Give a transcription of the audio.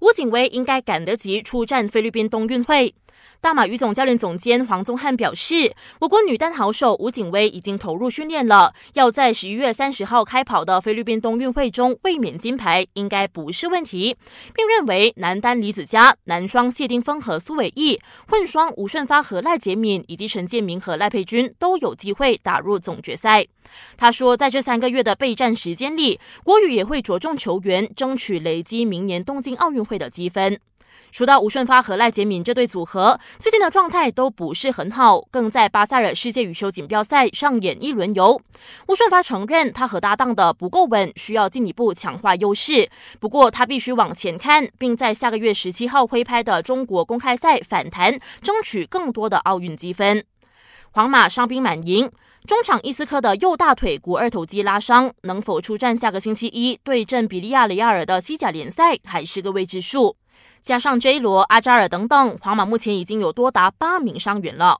吴景威应该赶得及出战菲律宾冬运会。大马羽总教练总监黄宗汉表示，我国女单好手吴景薇已经投入训练了，要在十一月三十号开跑的菲律宾冬运会中卫冕金牌，应该不是问题，并认为男单李子嘉、男双谢丁锋和苏伟毅、混双吴顺发和赖洁敏以及陈建明和赖佩君都有机会打入总决赛。他说，在这三个月的备战时间里，国羽也会着重球员，争取累积明年东京奥运会的积分。说到吴顺发和赖杰敏这对组合，最近的状态都不是很好，更在巴塞尔世界羽球锦标赛上演一轮游。吴顺发承认他和搭档的不够稳，需要进一步强化优势。不过他必须往前看，并在下个月十七号挥拍的中国公开赛反弹，争取更多的奥运积分。皇马伤兵满营，中场伊斯科的右大腿股二头肌拉伤，能否出战下个星期一对阵比利亚雷亚尔的西甲联赛，还是个未知数。加上 J 罗、阿扎尔等等，皇马目前已经有多达八名伤员了。